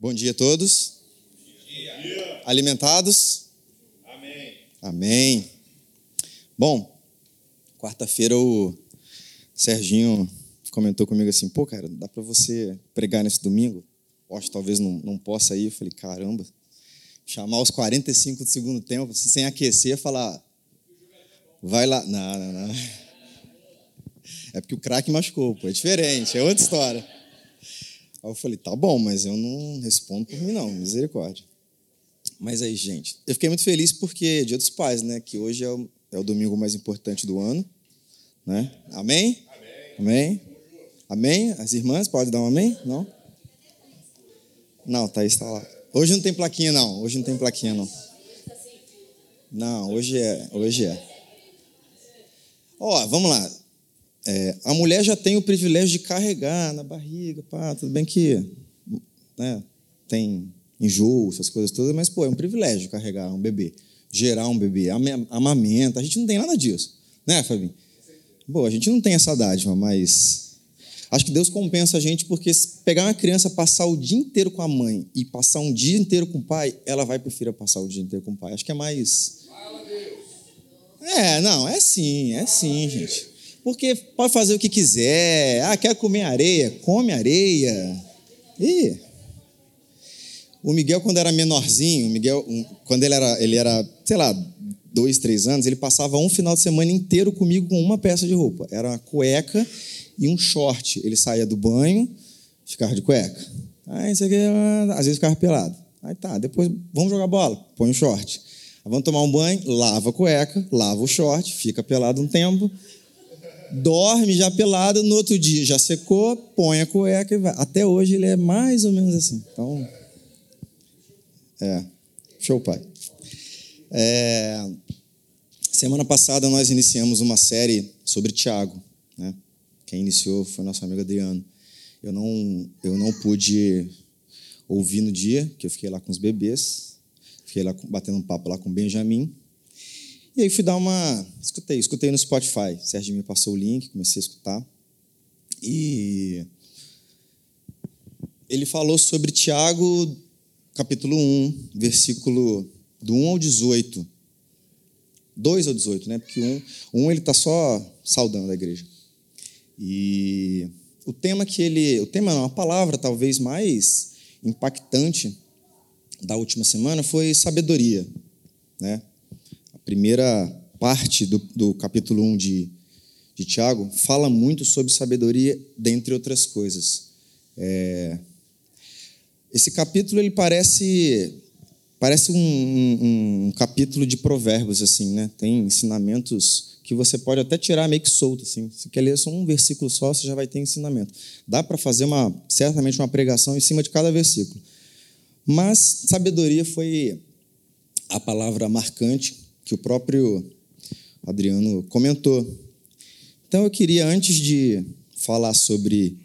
Bom dia a todos. Dia. Alimentados? Amém. Amém. Bom, quarta-feira o Serginho comentou comigo assim: pô, cara, dá para você pregar nesse domingo? Poxa, talvez não, não possa ir. Eu falei: caramba, chamar os 45 do segundo tempo, assim, sem aquecer, falar: vai lá. Não, não, não. É porque o craque machucou, pô, é diferente, é outra história. Aí eu falei, tá bom, mas eu não respondo por mim, não, misericórdia. Mas aí, gente, eu fiquei muito feliz porque é Dia dos Pais, né? Que hoje é o, é o domingo mais importante do ano. Né? Amém? Amém? Amém? As irmãs, pode dar um amém? Não? Não, aí, está lá. Hoje não tem plaquinha, não. Hoje não tem plaquinha, não. Não, hoje é. Hoje é. Ó, vamos lá. É, a mulher já tem o privilégio de carregar na barriga, pá, tudo bem que né, tem enjoo, essas coisas todas, mas pô, é um privilégio carregar um bebê, gerar um bebê, amamenta, a gente não tem nada disso, né, Fabinho? Bom, a gente não tem essa dádiva, mas acho que Deus compensa a gente porque se pegar uma criança, passar o dia inteiro com a mãe e passar um dia inteiro com o pai, ela vai preferir passar o dia inteiro com o pai. Acho que é mais. É, não, é sim, é sim, gente. Porque pode fazer o que quiser. Ah, quer comer areia? Come areia. E o Miguel, quando era menorzinho, o Miguel, quando ele era, ele era, sei lá, dois, três anos, ele passava um final de semana inteiro comigo com uma peça de roupa. Era uma cueca e um short. Ele saía do banho, ficava de cueca. Aí, isso aqui, às vezes ficava pelado. Aí tá, depois vamos jogar bola, põe o short. Vamos tomar um banho, lava a cueca, lava o short, fica pelado um tempo dorme já pelado, no outro dia já secou, põe a cueca e vai. Até hoje ele é mais ou menos assim. Então, é, show pai. É, semana passada nós iniciamos uma série sobre Tiago, né? Quem iniciou foi nosso amigo Adriano. Eu não, eu não pude ouvir no dia, que eu fiquei lá com os bebês, fiquei lá batendo um papo lá com o Benjamin, e aí fui dar uma. Escutei, escutei no Spotify. O Sérgio me passou o link, comecei a escutar. E ele falou sobre Tiago, capítulo 1, versículo do 1 ao 18. 2 ao 18, né? Porque um, um ele está só saudando a igreja. E o tema que ele. O tema não, a palavra talvez mais impactante da última semana foi sabedoria. Né? Primeira parte do, do capítulo 1 de, de Tiago fala muito sobre sabedoria, dentre outras coisas. É, esse capítulo ele parece parece um, um, um, capítulo de provérbios assim, né? Tem ensinamentos que você pode até tirar meio que solto assim. Se quer ler só um versículo só, você já vai ter ensinamento. Dá para fazer uma certamente uma pregação em cima de cada versículo. Mas sabedoria foi a palavra marcante que o próprio Adriano comentou. Então eu queria, antes de falar sobre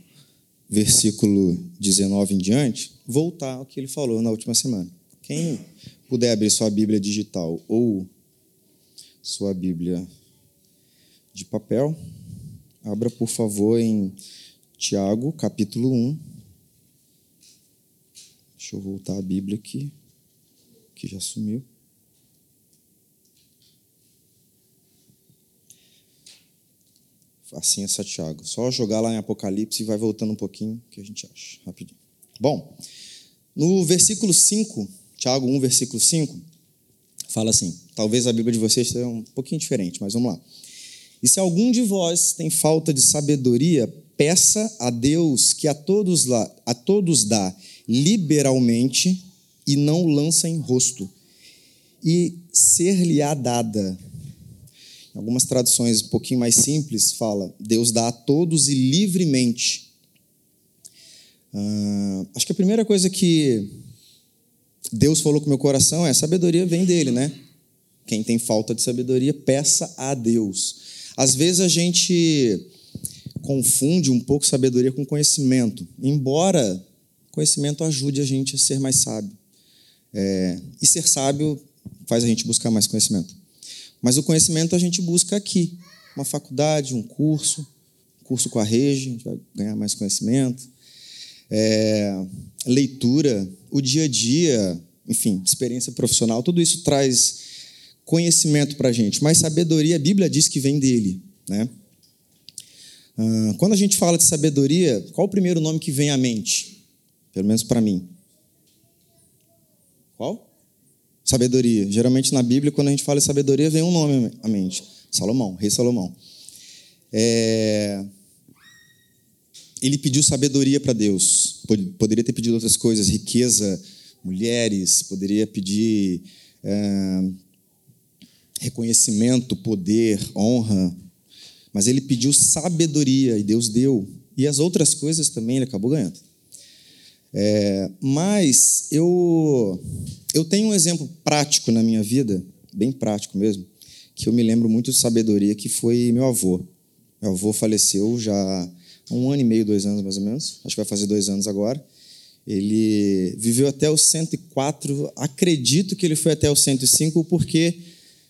versículo 19 em diante, voltar ao que ele falou na última semana. Quem puder abrir sua Bíblia digital ou sua Bíblia de papel, abra por favor em Tiago, capítulo 1. Deixa eu voltar a Bíblia aqui, que já sumiu. Assim é Santiago. Só jogar lá em Apocalipse e vai voltando um pouquinho que a gente acha, rapidinho. Bom, no versículo 5, Tiago 1, versículo 5, fala assim: talvez a Bíblia de vocês seja um pouquinho diferente, mas vamos lá. E se algum de vós tem falta de sabedoria, peça a Deus que a todos, lá, a todos dá liberalmente e não lança em rosto, e ser-lhe-á dada algumas traduções um pouquinho mais simples, fala: Deus dá a todos e livremente. Uh, acho que a primeira coisa que Deus falou com meu coração é: sabedoria vem dele, né? Quem tem falta de sabedoria, peça a Deus. Às vezes a gente confunde um pouco sabedoria com conhecimento, embora conhecimento ajude a gente a ser mais sábio. É, e ser sábio faz a gente buscar mais conhecimento. Mas o conhecimento a gente busca aqui. Uma faculdade, um curso, um curso com a rede, a gente vai ganhar mais conhecimento. é, leitura, o dia a dia, enfim, experiência profissional, tudo isso traz conhecimento para a gente. Mas sabedoria, a Bíblia diz que vem dele, né? Ah, quando a gente fala de sabedoria, qual o primeiro nome que vem à mente? Pelo menos para mim. Qual? Sabedoria. Geralmente na Bíblia, quando a gente fala de sabedoria, vem um nome à mente: Salomão, rei Salomão. É... Ele pediu sabedoria para Deus. Poderia ter pedido outras coisas, riqueza, mulheres, poderia pedir é... reconhecimento, poder, honra, mas ele pediu sabedoria e Deus deu. E as outras coisas também ele acabou ganhando. É, mas eu, eu tenho um exemplo prático na minha vida, bem prático mesmo, que eu me lembro muito de sabedoria, que foi meu avô. Meu avô faleceu já há um ano e meio, dois anos mais ou menos. Acho que vai fazer dois anos agora. Ele viveu até os 104, acredito que ele foi até os 105, porque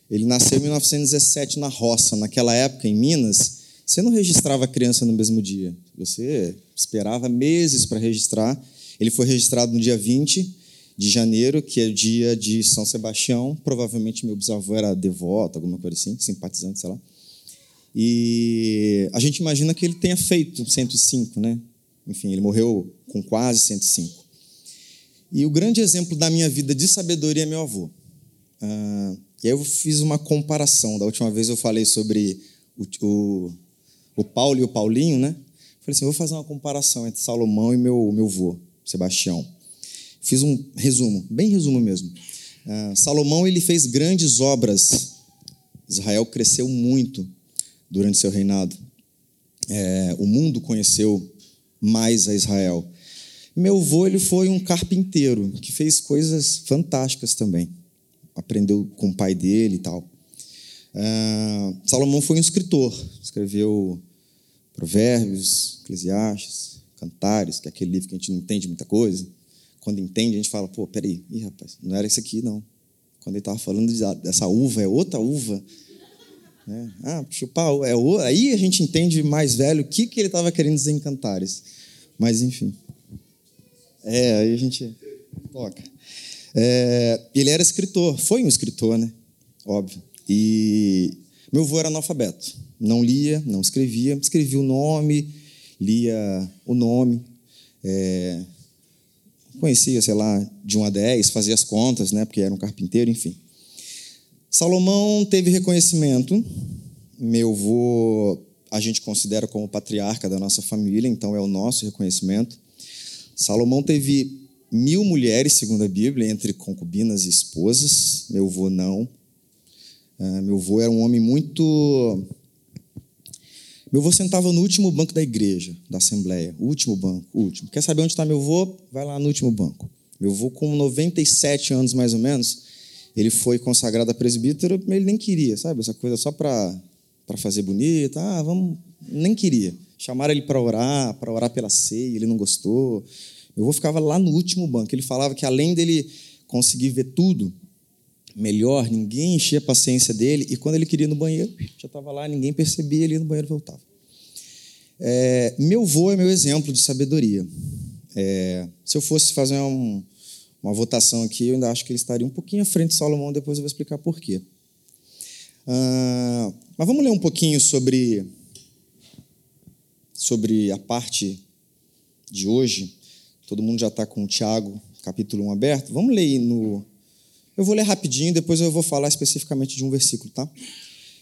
ele nasceu em 1917 na roça. Naquela época, em Minas, você não registrava a criança no mesmo dia. Você esperava meses para registrar. Ele foi registrado no dia 20 de janeiro, que é dia de São Sebastião. Provavelmente meu bisavô era devoto, alguma coisa assim, simpatizante, sei lá. E a gente imagina que ele tenha feito 105, né? Enfim, ele morreu com quase 105. E o grande exemplo da minha vida de sabedoria é meu avô. Ah, e aí eu fiz uma comparação. Da última vez eu falei sobre o, o, o Paulo e o Paulinho, né? Falei assim, vou fazer uma comparação entre Salomão e meu, meu vô, Sebastião. Fiz um resumo, bem resumo mesmo. Uh, Salomão ele fez grandes obras. Israel cresceu muito durante seu reinado. É, o mundo conheceu mais a Israel. Meu avô ele foi um carpinteiro que fez coisas fantásticas também aprendeu com o pai dele e tal. Uh, Salomão foi um escritor, escreveu Provérbios, Eclesiastes, Cantares, que é aquele livro que a gente não entende muita coisa. Quando entende, a gente fala, pô, peraí, Ih, rapaz, não era isso aqui, não. Quando ele estava falando dessa uva, é outra uva. É, ah, chupar, é o... aí a gente entende mais velho o que, que ele estava querendo dizer em Cantares. Mas, enfim. É, aí a gente toca. É, ele era escritor, foi um escritor, né? Óbvio. E meu avô era analfabeto. Não lia, não escrevia, escrevia o nome, lia o nome, é, conhecia, sei lá, de 1 a 10, fazia as contas, né? Porque era um carpinteiro, enfim. Salomão teve reconhecimento. Meu avô a gente considera como patriarca da nossa família, então é o nosso reconhecimento. Salomão teve mil mulheres, segundo a Bíblia, entre concubinas e esposas. Meu avô não. Uh, meu avô era um homem muito. Meu avô sentava no último banco da igreja, da Assembleia. O último banco, o último. Quer saber onde está meu avô? Vai lá no último banco. Meu avô, com 97 anos mais ou menos, ele foi consagrado a presbítero, mas ele nem queria, sabe? Essa coisa só para fazer bonita. Ah, vamos. Nem queria. Chamaram ele para orar, para orar pela ceia, ele não gostou. Meu avô ficava lá no último banco. Ele falava que além dele conseguir ver tudo melhor, ninguém enchia a paciência dele. E quando ele queria ir no banheiro, já estava lá, ninguém percebia, ele ia no banheiro e voltava. É, meu avô é meu exemplo de sabedoria. É, se eu fosse fazer um, uma votação aqui, eu ainda acho que ele estaria um pouquinho à frente de Salomão, depois eu vou explicar por quê. Ah, mas vamos ler um pouquinho sobre, sobre a parte de hoje. Todo mundo já está com o Tiago, capítulo 1 aberto. Vamos ler no. Eu vou ler rapidinho, depois eu vou falar especificamente de um versículo, tá?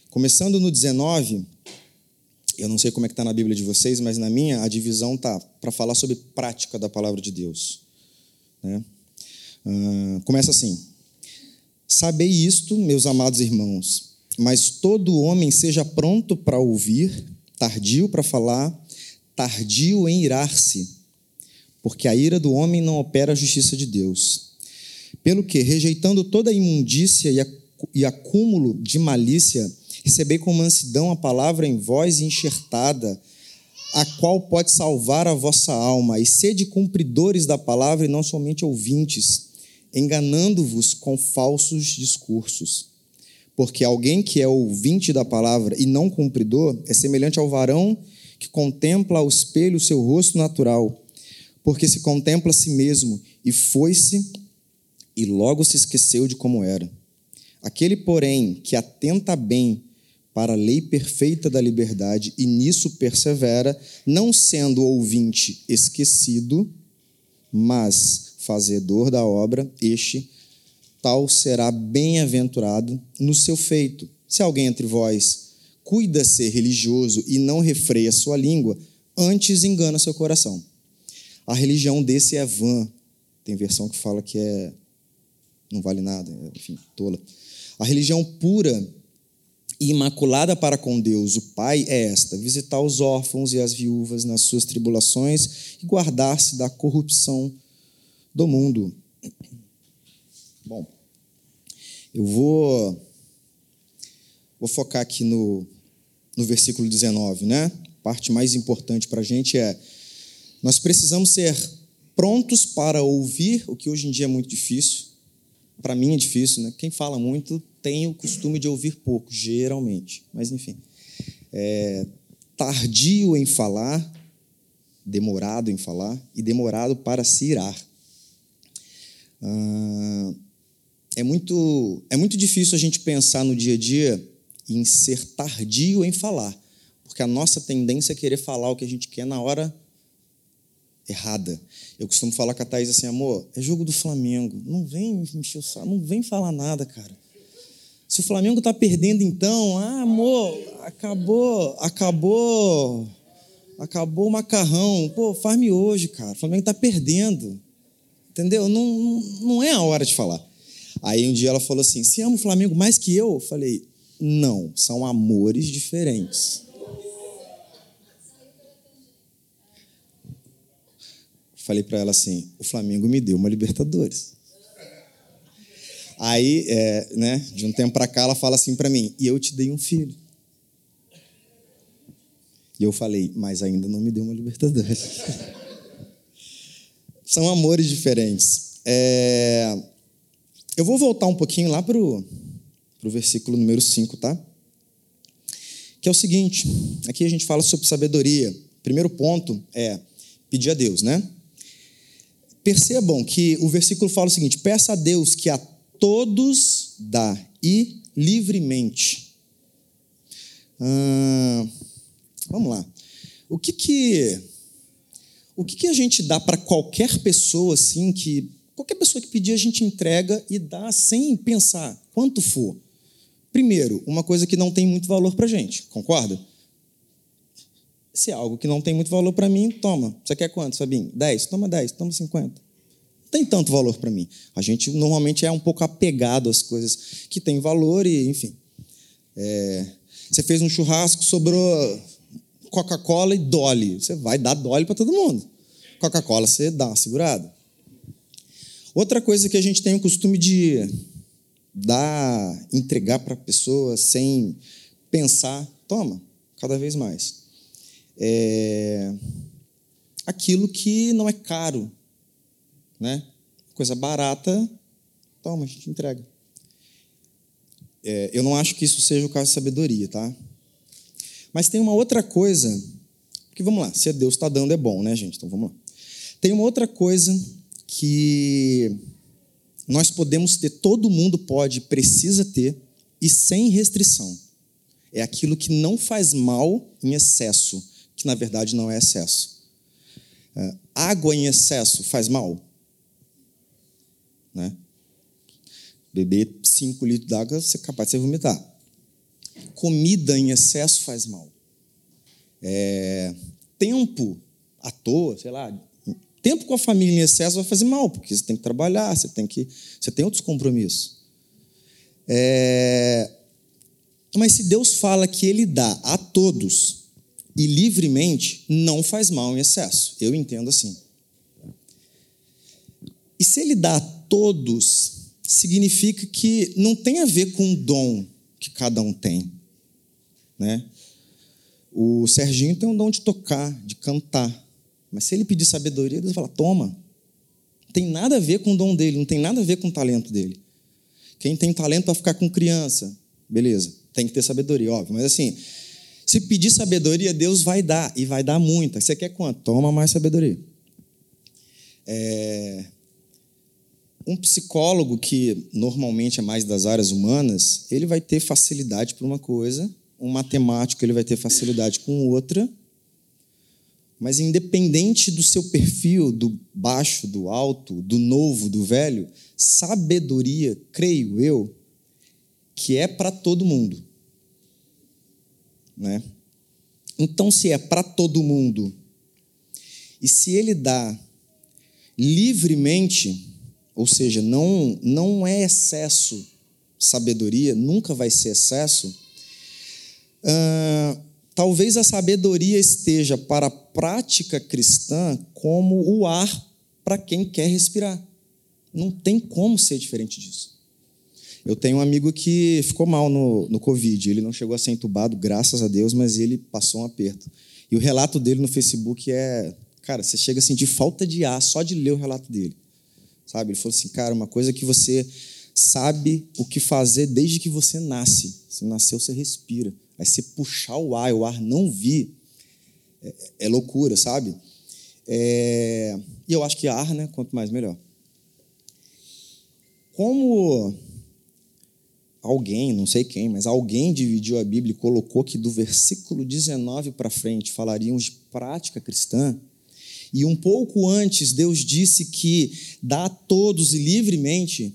Começando no 19, eu não sei como é que está na Bíblia de vocês, mas na minha a divisão tá para falar sobre prática da palavra de Deus. Né? Uh, começa assim: Sabei isto, meus amados irmãos, mas todo homem seja pronto para ouvir, tardio para falar, tardio em irar-se porque a ira do homem não opera a justiça de Deus. Pelo que, rejeitando toda a imundícia e acúmulo de malícia, recebei com mansidão a palavra em voz enxertada, a qual pode salvar a vossa alma, e sede cumpridores da palavra e não somente ouvintes, enganando-vos com falsos discursos. Porque alguém que é ouvinte da palavra e não cumpridor é semelhante ao varão que contempla ao espelho o seu rosto natural porque se contempla a si mesmo e foi-se e logo se esqueceu de como era. Aquele, porém, que atenta bem para a lei perfeita da liberdade e nisso persevera, não sendo ouvinte esquecido, mas fazedor da obra, este tal será bem-aventurado no seu feito. Se alguém entre vós cuida ser religioso e não refreia sua língua, antes engana seu coração. A religião desse é vã. Tem versão que fala que é não vale nada, enfim, tola. A religião pura e imaculada para com Deus, o Pai, é esta: visitar os órfãos e as viúvas nas suas tribulações e guardar-se da corrupção do mundo. Bom, eu vou, vou focar aqui no, no versículo 19, né? A parte mais importante para a gente é: nós precisamos ser prontos para ouvir, o que hoje em dia é muito difícil. Para mim é difícil, né? Quem fala muito tem o costume de ouvir pouco, geralmente. Mas, enfim. É, tardio em falar, demorado em falar e demorado para se irar. Ah, é, muito, é muito difícil a gente pensar no dia a dia em ser tardio em falar, porque a nossa tendência é querer falar o que a gente quer na hora errada. Eu costumo falar com a Thaís assim, amor, é jogo do Flamengo. Não vem me encher o saco, não vem falar nada, cara. Se o Flamengo está perdendo, então, ah, amor, acabou, acabou, acabou o macarrão. Pô, faz-me hoje, cara. O Flamengo está perdendo. Entendeu? Não, não é a hora de falar. Aí um dia ela falou assim: Você ama o Flamengo mais que eu? Eu falei: Não, são amores diferentes. Falei para ela assim: O Flamengo me deu uma Libertadores. Aí, é, né, de um tempo para cá, ela fala assim para mim: e eu te dei um filho. E eu falei: mas ainda não me deu uma Libertadores. São amores diferentes. É, eu vou voltar um pouquinho lá para o versículo número 5, tá? Que é o seguinte: aqui a gente fala sobre sabedoria. Primeiro ponto é pedir a Deus, né? Percebam que o versículo fala o seguinte: peça a Deus que a todos dá e livremente. Ah, vamos lá. O que que o que, que a gente dá para qualquer pessoa assim que qualquer pessoa que pedir a gente entrega e dá sem pensar quanto for? Primeiro, uma coisa que não tem muito valor para gente, concorda? Se é algo que não tem muito valor para mim, toma. Você quer quanto, Sabinho? 10? Toma 10, toma 50 tem tanto valor para mim. A gente normalmente é um pouco apegado às coisas que têm valor e, enfim. É, você fez um churrasco, sobrou Coca-Cola e Dolly. Você vai dar Dolly para todo mundo. Coca-Cola você dá uma segurada. Outra coisa que a gente tem o costume de dar, entregar para a pessoa sem pensar, toma, cada vez mais. É aquilo que não é caro, né? Coisa barata, toma, a gente entrega. É, eu não acho que isso seja o caso de sabedoria, tá? Mas tem uma outra coisa, que vamos lá, se Deus está dando é bom, né, gente? Então vamos lá. Tem uma outra coisa que nós podemos ter, todo mundo pode, precisa ter, e sem restrição. É aquilo que não faz mal em excesso, que na verdade não é excesso. É, água em excesso faz mal? Né? Beber 5 litros d'água, você é capaz de vomitar. Comida em excesso faz mal. É, tempo à toa, sei lá, tempo com a família em excesso vai fazer mal, porque você tem que trabalhar, você tem que, você tem outros compromissos. É, mas se Deus fala que Ele dá a todos e livremente, não faz mal em excesso. Eu entendo assim. E se Ele dá todos significa que não tem a ver com o dom que cada um tem. Né? O Serginho tem um dom de tocar, de cantar. Mas se ele pedir sabedoria, Deus fala: toma. Não tem nada a ver com o dom dele, não tem nada a ver com o talento dele. Quem tem talento para ficar com criança, beleza, tem que ter sabedoria, óbvio. Mas assim, se pedir sabedoria, Deus vai dar, e vai dar muita. Você quer quanto? Toma mais sabedoria. É, um psicólogo que normalmente é mais das áreas humanas, ele vai ter facilidade para uma coisa, um matemático ele vai ter facilidade com outra, mas independente do seu perfil, do baixo, do alto, do novo, do velho, sabedoria, creio eu, que é para todo mundo. Né? Então, se é para todo mundo, e se ele dá livremente, ou seja, não, não é excesso sabedoria, nunca vai ser excesso, uh, talvez a sabedoria esteja para a prática cristã como o ar para quem quer respirar. Não tem como ser diferente disso. Eu tenho um amigo que ficou mal no, no Covid. Ele não chegou a ser entubado, graças a Deus, mas ele passou um aperto. E o relato dele no Facebook é. Cara, você chega a sentir falta de ar só de ler o relato dele. Sabe? Ele falou assim, cara, uma coisa que você sabe o que fazer desde que você nasce. Você nasceu, você respira. Aí você puxar o ar o ar não vir, é, é loucura, sabe? É... E eu acho que ar, né? Quanto mais, melhor. Como alguém, não sei quem, mas alguém dividiu a Bíblia e colocou que do versículo 19 para frente falaríamos de prática cristã, e um pouco antes Deus disse que dá a todos livremente,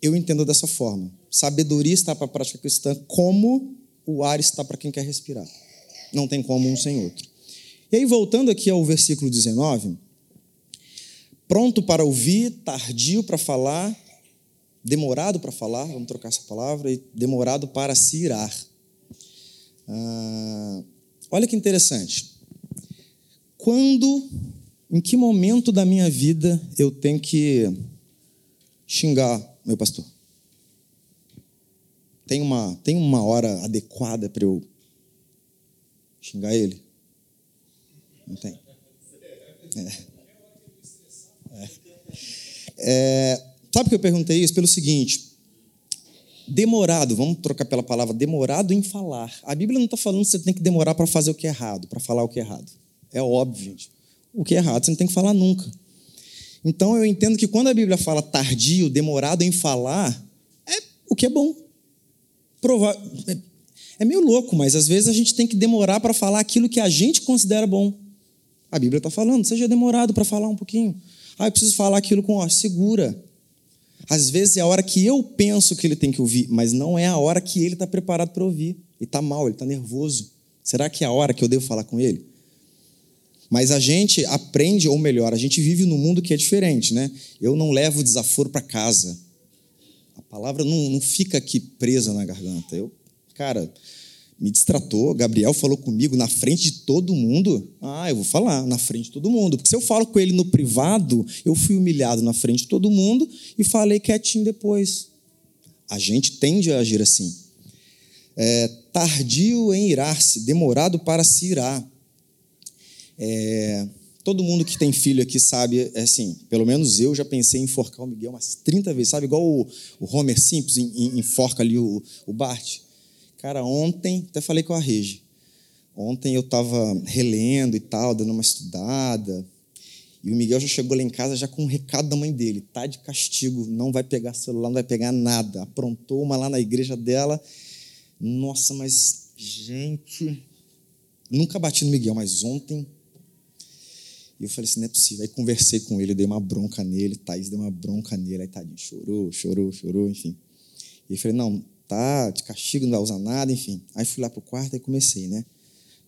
eu entendo dessa forma. Sabedoria está para a prática cristã como o ar está para quem quer respirar. Não tem como um sem outro. E aí, voltando aqui ao versículo 19, pronto para ouvir, tardio para falar, demorado para falar, vamos trocar essa palavra, e demorado para se irar. Ah, olha que interessante. Quando, em que momento da minha vida eu tenho que xingar meu pastor? Tem uma, tem uma hora adequada para eu xingar ele? Não tem. É. É. É, sabe que eu perguntei isso? Pelo seguinte: demorado, vamos trocar pela palavra demorado em falar. A Bíblia não está falando que você tem que demorar para fazer o que é errado, para falar o que é errado. É óbvio, gente. O que é errado você não tem que falar nunca. Então eu entendo que quando a Bíblia fala tardio, demorado em falar, é o que é bom provar. É, é meio louco, mas às vezes a gente tem que demorar para falar aquilo que a gente considera bom. A Bíblia está falando, seja demorado para falar um pouquinho. Ah, eu preciso falar aquilo com, ó, segura. Às vezes é a hora que eu penso que ele tem que ouvir, mas não é a hora que ele está preparado para ouvir. Ele está mal, ele está nervoso. Será que é a hora que eu devo falar com ele? Mas a gente aprende, ou melhor, a gente vive num mundo que é diferente, né? Eu não levo desaforo para casa. A palavra não, não fica aqui presa na garganta. Eu, cara, me distratou. Gabriel falou comigo na frente de todo mundo. Ah, eu vou falar na frente de todo mundo. Porque se eu falo com ele no privado, eu fui humilhado na frente de todo mundo e falei quietinho depois. A gente tende a agir assim. É, tardio em irar-se, demorado para se irar. É, Todo mundo que tem filho aqui sabe, é assim, pelo menos eu já pensei em enforcar o Miguel umas 30 vezes, sabe? Igual o, o Homer Simples enforca ali o, o Bart. Cara, ontem, até falei com a Regi, ontem eu estava relendo e tal, dando uma estudada, e o Miguel já chegou lá em casa já com um recado da mãe dele, tá de castigo, não vai pegar celular, não vai pegar nada. Aprontou uma lá na igreja dela. Nossa, mas gente, nunca bati no Miguel, mas ontem e eu falei assim, não é possível. Aí conversei com ele, dei uma bronca nele, Thaís deu uma bronca nele, aí tadinho, chorou, chorou, chorou, enfim. E eu falei, não, tá de castigo, não vai usar nada, enfim. Aí fui lá pro quarto e comecei, né?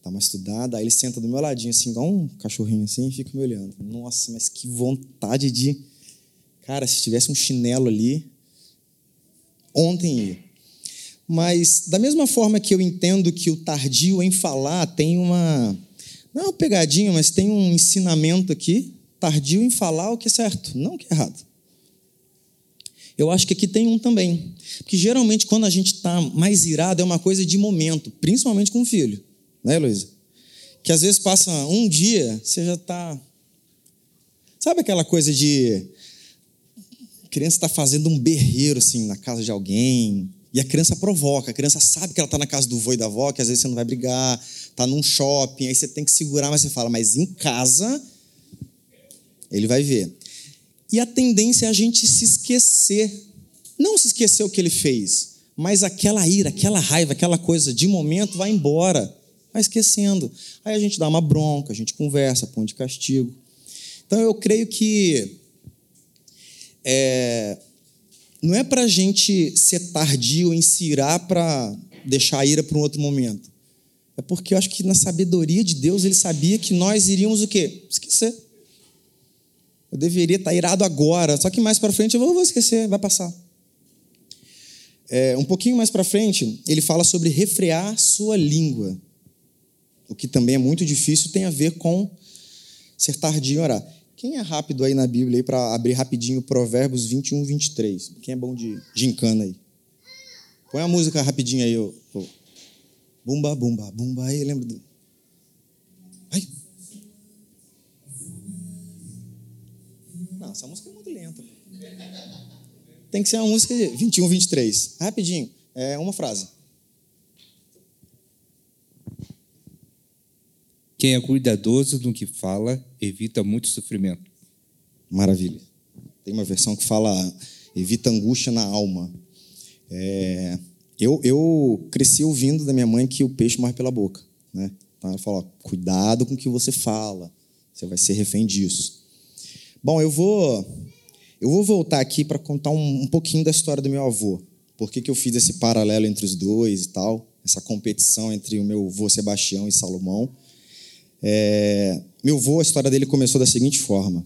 Dá uma estudada, aí ele senta do meu ladinho, assim, igual um cachorrinho assim, e fica me olhando. Nossa, mas que vontade de. Cara, se tivesse um chinelo ali, ontem ia. Mas, da mesma forma que eu entendo que o tardio em falar tem uma não é uma pegadinha, mas tem um ensinamento aqui, tardio em falar o que é certo, não o que é errado. Eu acho que aqui tem um também. Porque geralmente, quando a gente está mais irado, é uma coisa de momento, principalmente com o filho, né, Luísa? Que às vezes passa um dia, você já está. Sabe aquela coisa de. A criança está fazendo um berreiro assim na casa de alguém, e a criança provoca, a criança sabe que ela está na casa do vô e da avó, que às vezes você não vai brigar, está num shopping, aí você tem que segurar, mas você fala, mas em casa ele vai ver. E a tendência é a gente se esquecer. Não se esquecer o que ele fez, mas aquela ira, aquela raiva, aquela coisa de momento vai embora, vai esquecendo. Aí a gente dá uma bronca, a gente conversa, põe de castigo. Então eu creio que é, não é para a gente ser tardio em se irar para deixar a ira para um outro momento. É porque eu acho que na sabedoria de Deus ele sabia que nós iríamos o quê? Esquecer. Eu deveria estar irado agora, só que mais para frente eu vou, vou esquecer, vai passar. É, um pouquinho mais para frente, ele fala sobre refrear sua língua, o que também é muito difícil, tem a ver com ser tardio em orar. Quem é rápido aí na Bíblia para abrir rapidinho Provérbios 21, 23? Quem é bom de gincana aí? Põe a música rapidinho aí. Ô, ô. Bumba, bumba, bumba aí, lembra do. Tem que ser uma música de 21, 23. Rapidinho. É uma frase. Quem é cuidadoso no que fala evita muito sofrimento. Maravilha. Tem uma versão que fala evita angústia na alma. É, eu, eu cresci ouvindo da minha mãe que o peixe morre pela boca. Né? Então ela fala: cuidado com o que você fala, você vai ser refém disso. Bom, eu vou, eu vou voltar aqui para contar um, um, pouquinho da história do meu avô. Por que, que eu fiz esse paralelo entre os dois e tal, essa competição entre o meu avô Sebastião e Salomão. É, meu avô, a história dele começou da seguinte forma.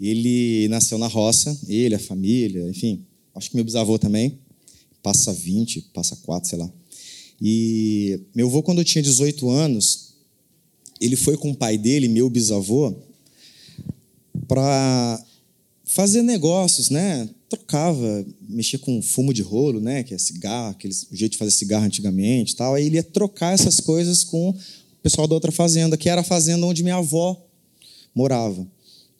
Ele nasceu na roça, ele, a família, enfim, acho que meu bisavô também, passa 20, passa 4, sei lá. E meu avô, quando eu tinha 18 anos, ele foi com o pai dele, meu bisavô, para fazer negócios, né? Trocava, mexia com fumo de rolo, né? Que é cigarro, aquele jeito de fazer cigarro antigamente, tal. Aí ele ia trocar essas coisas com pessoal da outra fazenda, que era a fazenda onde minha avó morava.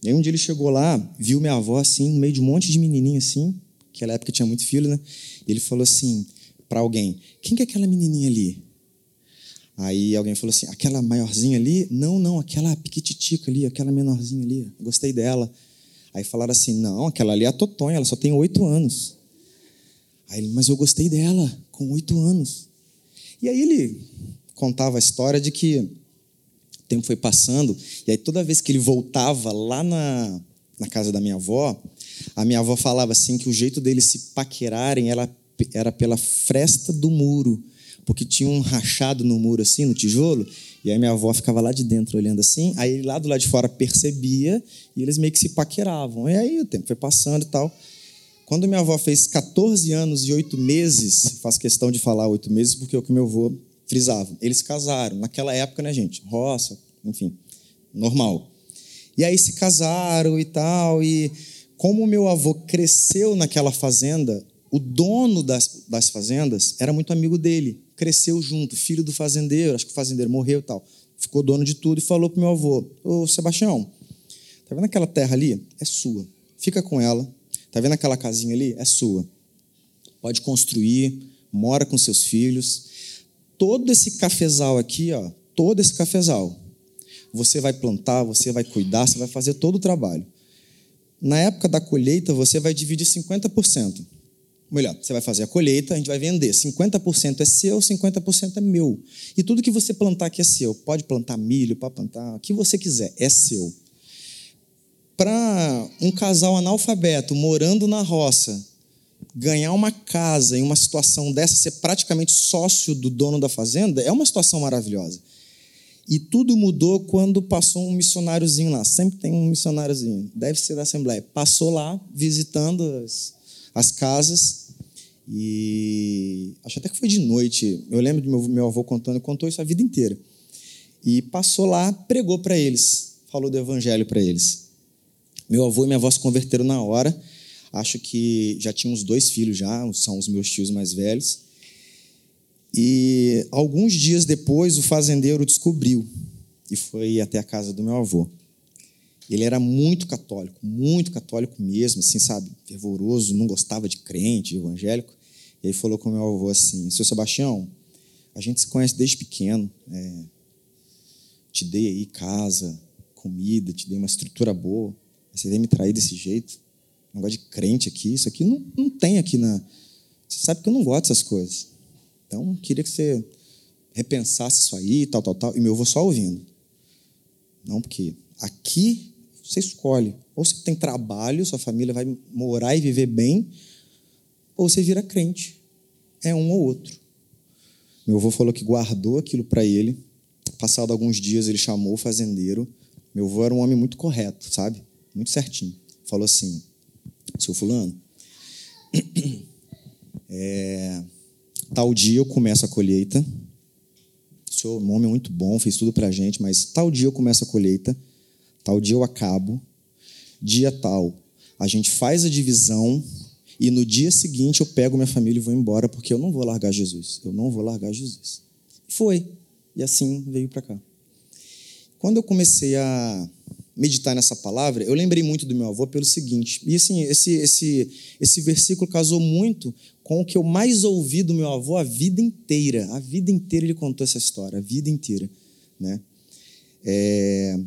E aí um dia ele chegou lá, viu minha avó assim, no meio de um monte de menininho assim, naquela época tinha muito filho, né? E ele falou assim para alguém: "Quem que é aquela menininha ali?" Aí alguém falou assim: "Aquela maiorzinha ali? Não, não, aquela piquititica ali, aquela menorzinha ali. Gostei dela." Aí falaram assim: "Não, aquela ali é a Totonha, ela só tem oito anos." Aí ele: "Mas eu gostei dela com oito anos." E aí ele contava a história de que o tempo foi passando, e aí toda vez que ele voltava lá na, na casa da minha avó, a minha avó falava assim que o jeito deles se paquerarem era, era pela fresta do muro, porque tinha um rachado no muro assim, no tijolo, e aí minha avó ficava lá de dentro olhando assim, aí ele lá do lado de fora percebia e eles meio que se paqueravam. E aí o tempo foi passando e tal. Quando minha avó fez 14 anos e 8 meses, faço questão de falar 8 meses porque é o que meu avô frisava. Eles casaram. Naquela época, né, gente? Roça, enfim, normal. E aí se casaram e tal. E como meu avô cresceu naquela fazenda, o dono das, das fazendas era muito amigo dele. Cresceu junto, filho do fazendeiro. Acho que o fazendeiro morreu e tal. Ficou dono de tudo e falou para meu avô: Ô Sebastião, tá vendo aquela terra ali? É sua. Fica com ela. Tá vendo aquela casinha ali? É sua. Pode construir, mora com seus filhos todo esse cafezal aqui, ó, todo esse cafezal, você vai plantar, você vai cuidar, você vai fazer todo o trabalho. Na época da colheita, você vai dividir 50%. Melhor, você vai fazer a colheita, a gente vai vender. 50% é seu, 50% é meu. E tudo que você plantar aqui é seu. Pode plantar milho, pode plantar o que você quiser, é seu. Para um casal analfabeto morando na roça, ganhar uma casa em uma situação dessa, ser praticamente sócio do dono da fazenda, é uma situação maravilhosa. E tudo mudou quando passou um missionáriozinho lá. Sempre tem um missionáriozinho, deve ser da Assembleia. Passou lá, visitando as, as casas. E acho até que foi de noite. Eu lembro do meu, meu avô contando, contou isso a vida inteira. E passou lá, pregou para eles, falou do evangelho para eles. Meu avô e minha avó se converteram na hora Acho que já tinha uns dois filhos já, são os meus tios mais velhos. E alguns dias depois o fazendeiro descobriu e foi até a casa do meu avô. Ele era muito católico, muito católico mesmo, assim, sabe, fervoroso, não gostava de crente, de evangélico. E aí falou com meu avô assim: Seu Sebastião, a gente se conhece desde pequeno, é, te dei aí casa, comida, te dei uma estrutura boa Você vem me trair desse jeito? Negócio de crente aqui, isso aqui não, não tem aqui na. Você sabe que eu não gosto dessas coisas. Então, queria que você repensasse isso aí, tal, tal, tal. E meu avô só ouvindo. Não, porque aqui você escolhe. Ou você tem trabalho, sua família vai morar e viver bem, ou você vira crente. É um ou outro. Meu avô falou que guardou aquilo para ele. Passado alguns dias, ele chamou o fazendeiro. Meu avô era um homem muito correto, sabe? Muito certinho. Falou assim: seu Fulano, é, tal dia eu começo a colheita. O senhor, um homem muito bom, fez tudo para gente, mas tal dia eu começo a colheita, tal dia eu acabo, dia tal, a gente faz a divisão e no dia seguinte eu pego minha família e vou embora porque eu não vou largar Jesus. Eu não vou largar Jesus. Foi. E assim veio para cá. Quando eu comecei a meditar nessa palavra, eu lembrei muito do meu avô pelo seguinte, e assim, esse, esse, esse versículo casou muito com o que eu mais ouvi do meu avô a vida inteira. A vida inteira ele contou essa história, a vida inteira. Né? É...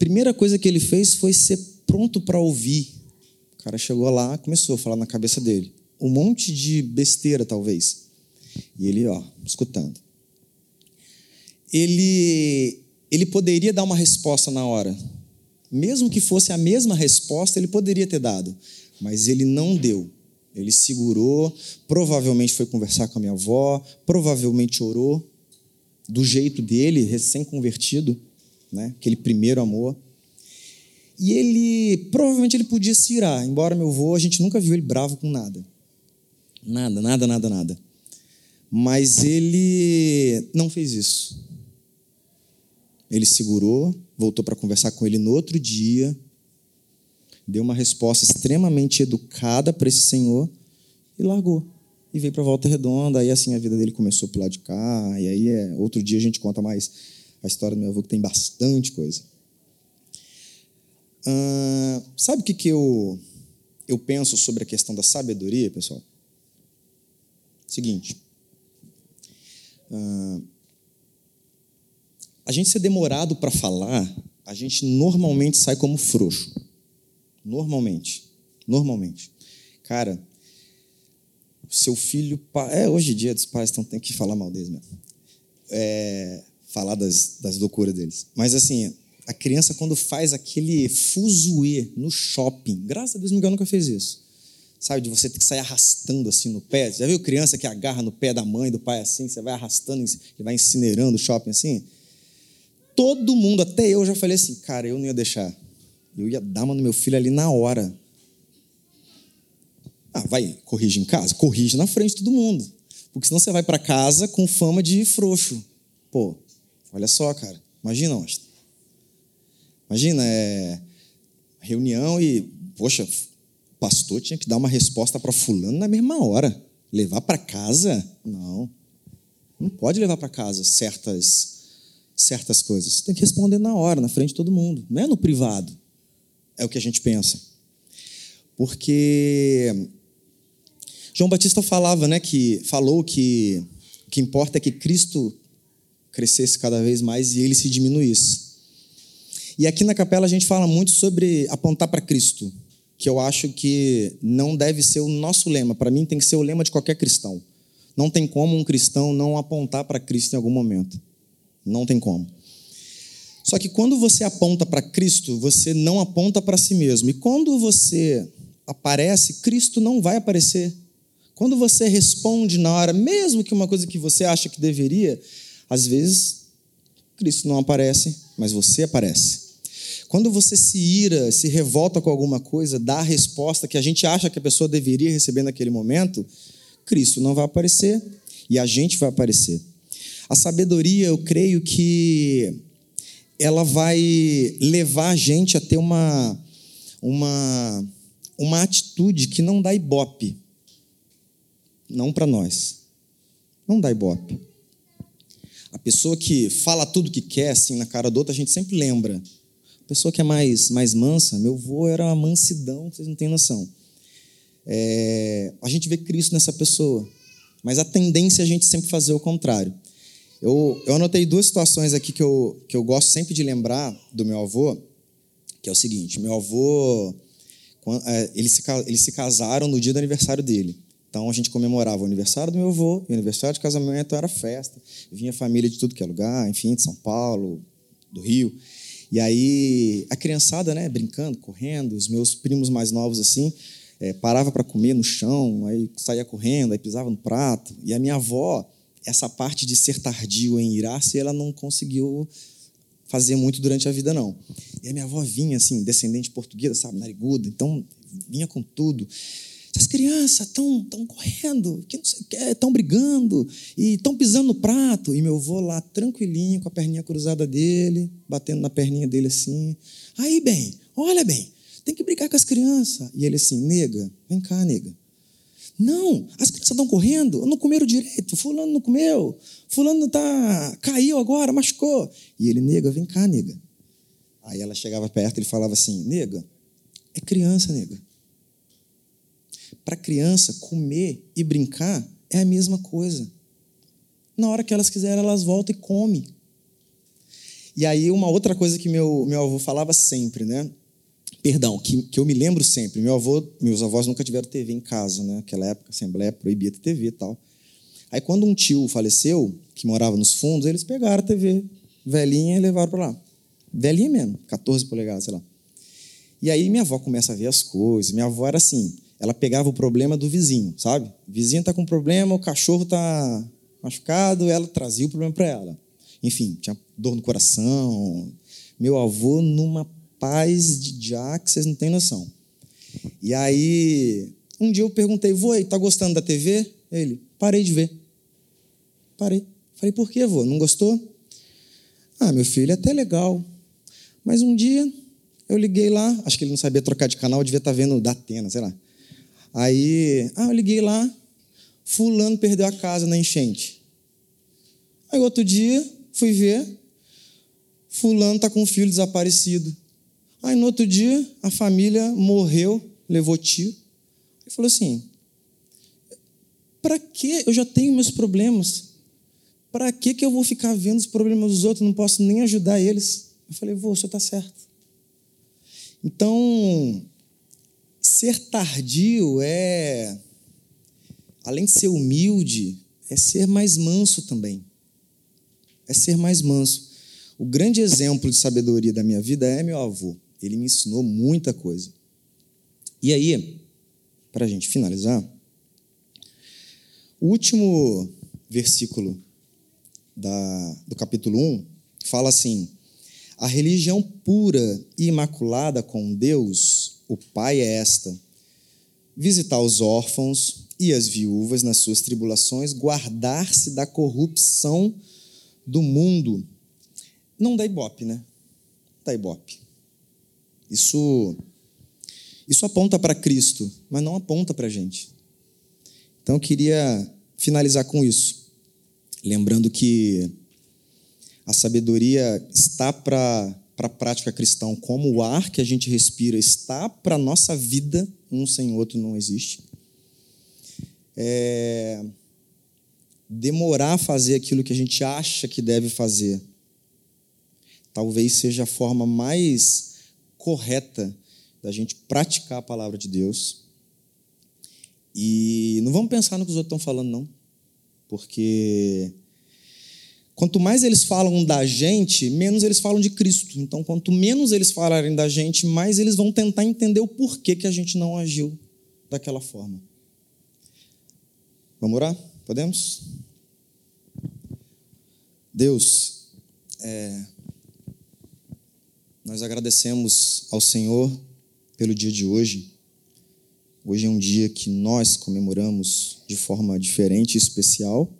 Primeira coisa que ele fez foi ser pronto para ouvir. O cara chegou lá, começou a falar na cabeça dele. Um monte de besteira, talvez. E ele, ó, escutando. Ele, ele poderia dar uma resposta na hora, mesmo que fosse a mesma resposta, ele poderia ter dado, mas ele não deu. Ele segurou, provavelmente foi conversar com a minha avó, provavelmente orou, do jeito dele, recém-convertido, né? aquele primeiro amor. E ele, provavelmente ele podia se irar, embora meu avô, a gente nunca viu ele bravo com nada. Nada, nada, nada, nada. Mas ele não fez isso. Ele segurou, voltou para conversar com ele no outro dia, deu uma resposta extremamente educada para esse senhor e largou. E veio para volta redonda, aí assim a vida dele começou por lá de cá, e aí é, outro dia a gente conta mais a história do meu avô, que tem bastante coisa. Ah, sabe o que, que eu, eu penso sobre a questão da sabedoria, pessoal? Seguinte. Ah, a gente ser demorado para falar, a gente normalmente sai como frouxo. Normalmente. Normalmente. Cara, seu filho. É, hoje em dia os pais estão tem que falar mal deles mesmo. É, falar das, das loucuras deles. Mas assim, a criança, quando faz aquele fuzuê no shopping, graças a Deus, Miguel nunca fez isso. Sabe, de você ter que sair arrastando assim no pé. Já viu criança que agarra no pé da mãe, do pai assim, você vai arrastando e vai incinerando o shopping assim? todo mundo, até eu já falei assim, cara, eu não ia deixar. Eu ia dar uma no meu filho ali na hora. Ah, vai, corrige em casa? Corrige na frente de todo mundo. Porque senão você vai para casa com fama de frouxo. Pô, olha só, cara. Imagina, Austin. Imagina, é reunião e, poxa, o pastor tinha que dar uma resposta para fulano na mesma hora. Levar para casa? Não. Não pode levar para casa certas certas coisas. Tem que responder na hora, na frente de todo mundo, não é no privado. É o que a gente pensa. Porque João Batista falava, né, que falou que o que importa é que Cristo crescesse cada vez mais e ele se diminuísse. E aqui na capela a gente fala muito sobre apontar para Cristo, que eu acho que não deve ser o nosso lema, para mim tem que ser o lema de qualquer cristão. Não tem como um cristão não apontar para Cristo em algum momento. Não tem como. Só que quando você aponta para Cristo, você não aponta para si mesmo. E quando você aparece, Cristo não vai aparecer. Quando você responde na hora, mesmo que uma coisa que você acha que deveria, às vezes Cristo não aparece, mas você aparece. Quando você se ira, se revolta com alguma coisa, dá a resposta que a gente acha que a pessoa deveria receber naquele momento, Cristo não vai aparecer e a gente vai aparecer. A sabedoria, eu creio que ela vai levar a gente a ter uma, uma, uma atitude que não dá ibope. Não para nós. Não dá ibope. A pessoa que fala tudo que quer, assim, na cara do outro, a gente sempre lembra. A pessoa que é mais, mais mansa, meu avô era uma mansidão, vocês não têm noção. É, a gente vê Cristo nessa pessoa. Mas a tendência é a gente sempre fazer o contrário. Eu, eu anotei duas situações aqui que eu, que eu gosto sempre de lembrar do meu avô, que é o seguinte: meu avô, é, eles se, eles se casaram no dia do aniversário dele. Então a gente comemorava o aniversário do meu avô, e o aniversário de casamento era festa. Vinha família de tudo que é lugar, enfim, de São Paulo, do Rio. E aí a criançada, né, brincando, correndo, os meus primos mais novos assim, eh, parava para comer no chão, aí saía correndo, aí pisava no prato. E a minha avó, essa parte de ser tardio em irar-se, ela não conseguiu fazer muito durante a vida, não. E a minha avó vinha, assim, descendente portuguesa, sabe, nariguda, então vinha com tudo. Essas crianças estão tão correndo, estão brigando e estão pisando no prato. E meu avô lá, tranquilinho, com a perninha cruzada dele, batendo na perninha dele assim. Aí, bem, olha bem, tem que brigar com as crianças. E ele assim, nega, vem cá, nega. Não, as crianças estão correndo, não comeram direito, fulano não comeu, fulano tá caiu agora, machucou. E ele, nega, vem cá, nega. Aí ela chegava perto e ele falava assim, nega, é criança, nega. Para criança, comer e brincar é a mesma coisa. Na hora que elas quiserem, elas voltam e comem. E aí, uma outra coisa que meu, meu avô falava sempre, né? Perdão, que, que eu me lembro sempre. Meu avô, meus avós nunca tiveram TV em casa, né? Naquela época, a Assembleia proibia ter TV e tal. Aí, quando um tio faleceu, que morava nos fundos, eles pegaram a TV velhinha e levaram para lá. Velhinha mesmo, 14 polegadas, sei lá. E aí minha avó começa a ver as coisas. Minha avó era assim, ela pegava o problema do vizinho, sabe? O vizinho tá com problema, o cachorro tá machucado, ela trazia o problema para ela. Enfim, tinha dor no coração. Meu avô numa paz de já que vocês não têm noção. E aí, um dia eu perguntei, vô, tá gostando da TV? Ele, parei de ver. Parei. Falei, por quê, vô? Não gostou? Ah, meu filho, é até legal. Mas um dia eu liguei lá, acho que ele não sabia trocar de canal, devia estar vendo da Atena, sei lá. Aí, ah, eu liguei lá, fulano perdeu a casa na enchente. Aí outro dia, fui ver, fulano está com um filho desaparecido. Aí no outro dia, a família morreu, levou tiro. Ele falou assim, para que eu já tenho meus problemas? Para que que eu vou ficar vendo os problemas dos outros? Não posso nem ajudar eles. Eu falei, vô, o senhor está certo. Então, ser tardio é, além de ser humilde, é ser mais manso também. É ser mais manso. O grande exemplo de sabedoria da minha vida é meu avô. Ele me ensinou muita coisa. E aí, para a gente finalizar, o último versículo da, do capítulo 1 fala assim: A religião pura e imaculada com Deus, o Pai, é esta: visitar os órfãos e as viúvas nas suas tribulações, guardar-se da corrupção do mundo. Não dá ibope, né? Dá ibope. Isso, isso aponta para Cristo, mas não aponta para a gente. Então eu queria finalizar com isso, lembrando que a sabedoria está para a prática cristã, como o ar que a gente respira está para a nossa vida, um sem outro não existe. É, demorar a fazer aquilo que a gente acha que deve fazer, talvez seja a forma mais correta da gente praticar a palavra de Deus. E não vamos pensar no que os outros estão falando, não. Porque quanto mais eles falam da gente, menos eles falam de Cristo. Então, quanto menos eles falarem da gente, mais eles vão tentar entender o porquê que a gente não agiu daquela forma. Vamos orar? Podemos? Deus, é, nós agradecemos ao Senhor pelo dia de hoje. Hoje é um dia que nós comemoramos de forma diferente e especial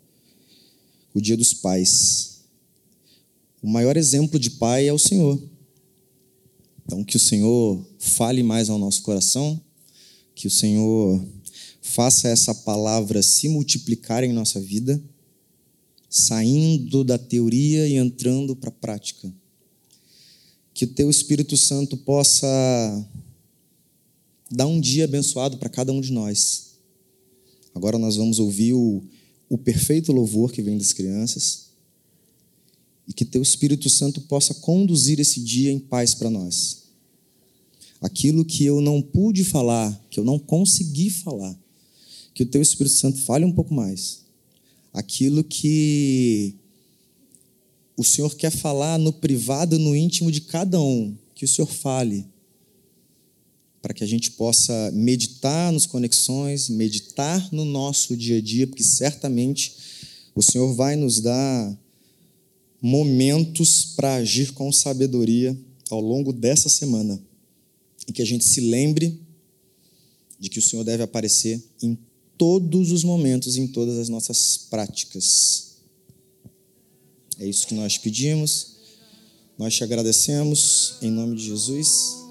o Dia dos Pais. O maior exemplo de pai é o Senhor. Então, que o Senhor fale mais ao nosso coração, que o Senhor faça essa palavra se multiplicar em nossa vida, saindo da teoria e entrando para a prática. Que o Teu Espírito Santo possa dar um dia abençoado para cada um de nós. Agora nós vamos ouvir o, o perfeito louvor que vem das crianças e que Teu Espírito Santo possa conduzir esse dia em paz para nós. aquilo que eu não pude falar, que eu não consegui falar, que o teu Espírito Santo fale um pouco mais. Aquilo que o Senhor quer falar no privado, no íntimo de cada um, que o Senhor fale, para que a gente possa meditar nos conexões, meditar no nosso dia a dia, porque certamente o Senhor vai nos dar momentos para agir com sabedoria ao longo dessa semana e que a gente se lembre de que o Senhor deve aparecer em todos os momentos, em todas as nossas práticas. É isso que nós pedimos, nós te agradecemos, em nome de Jesus.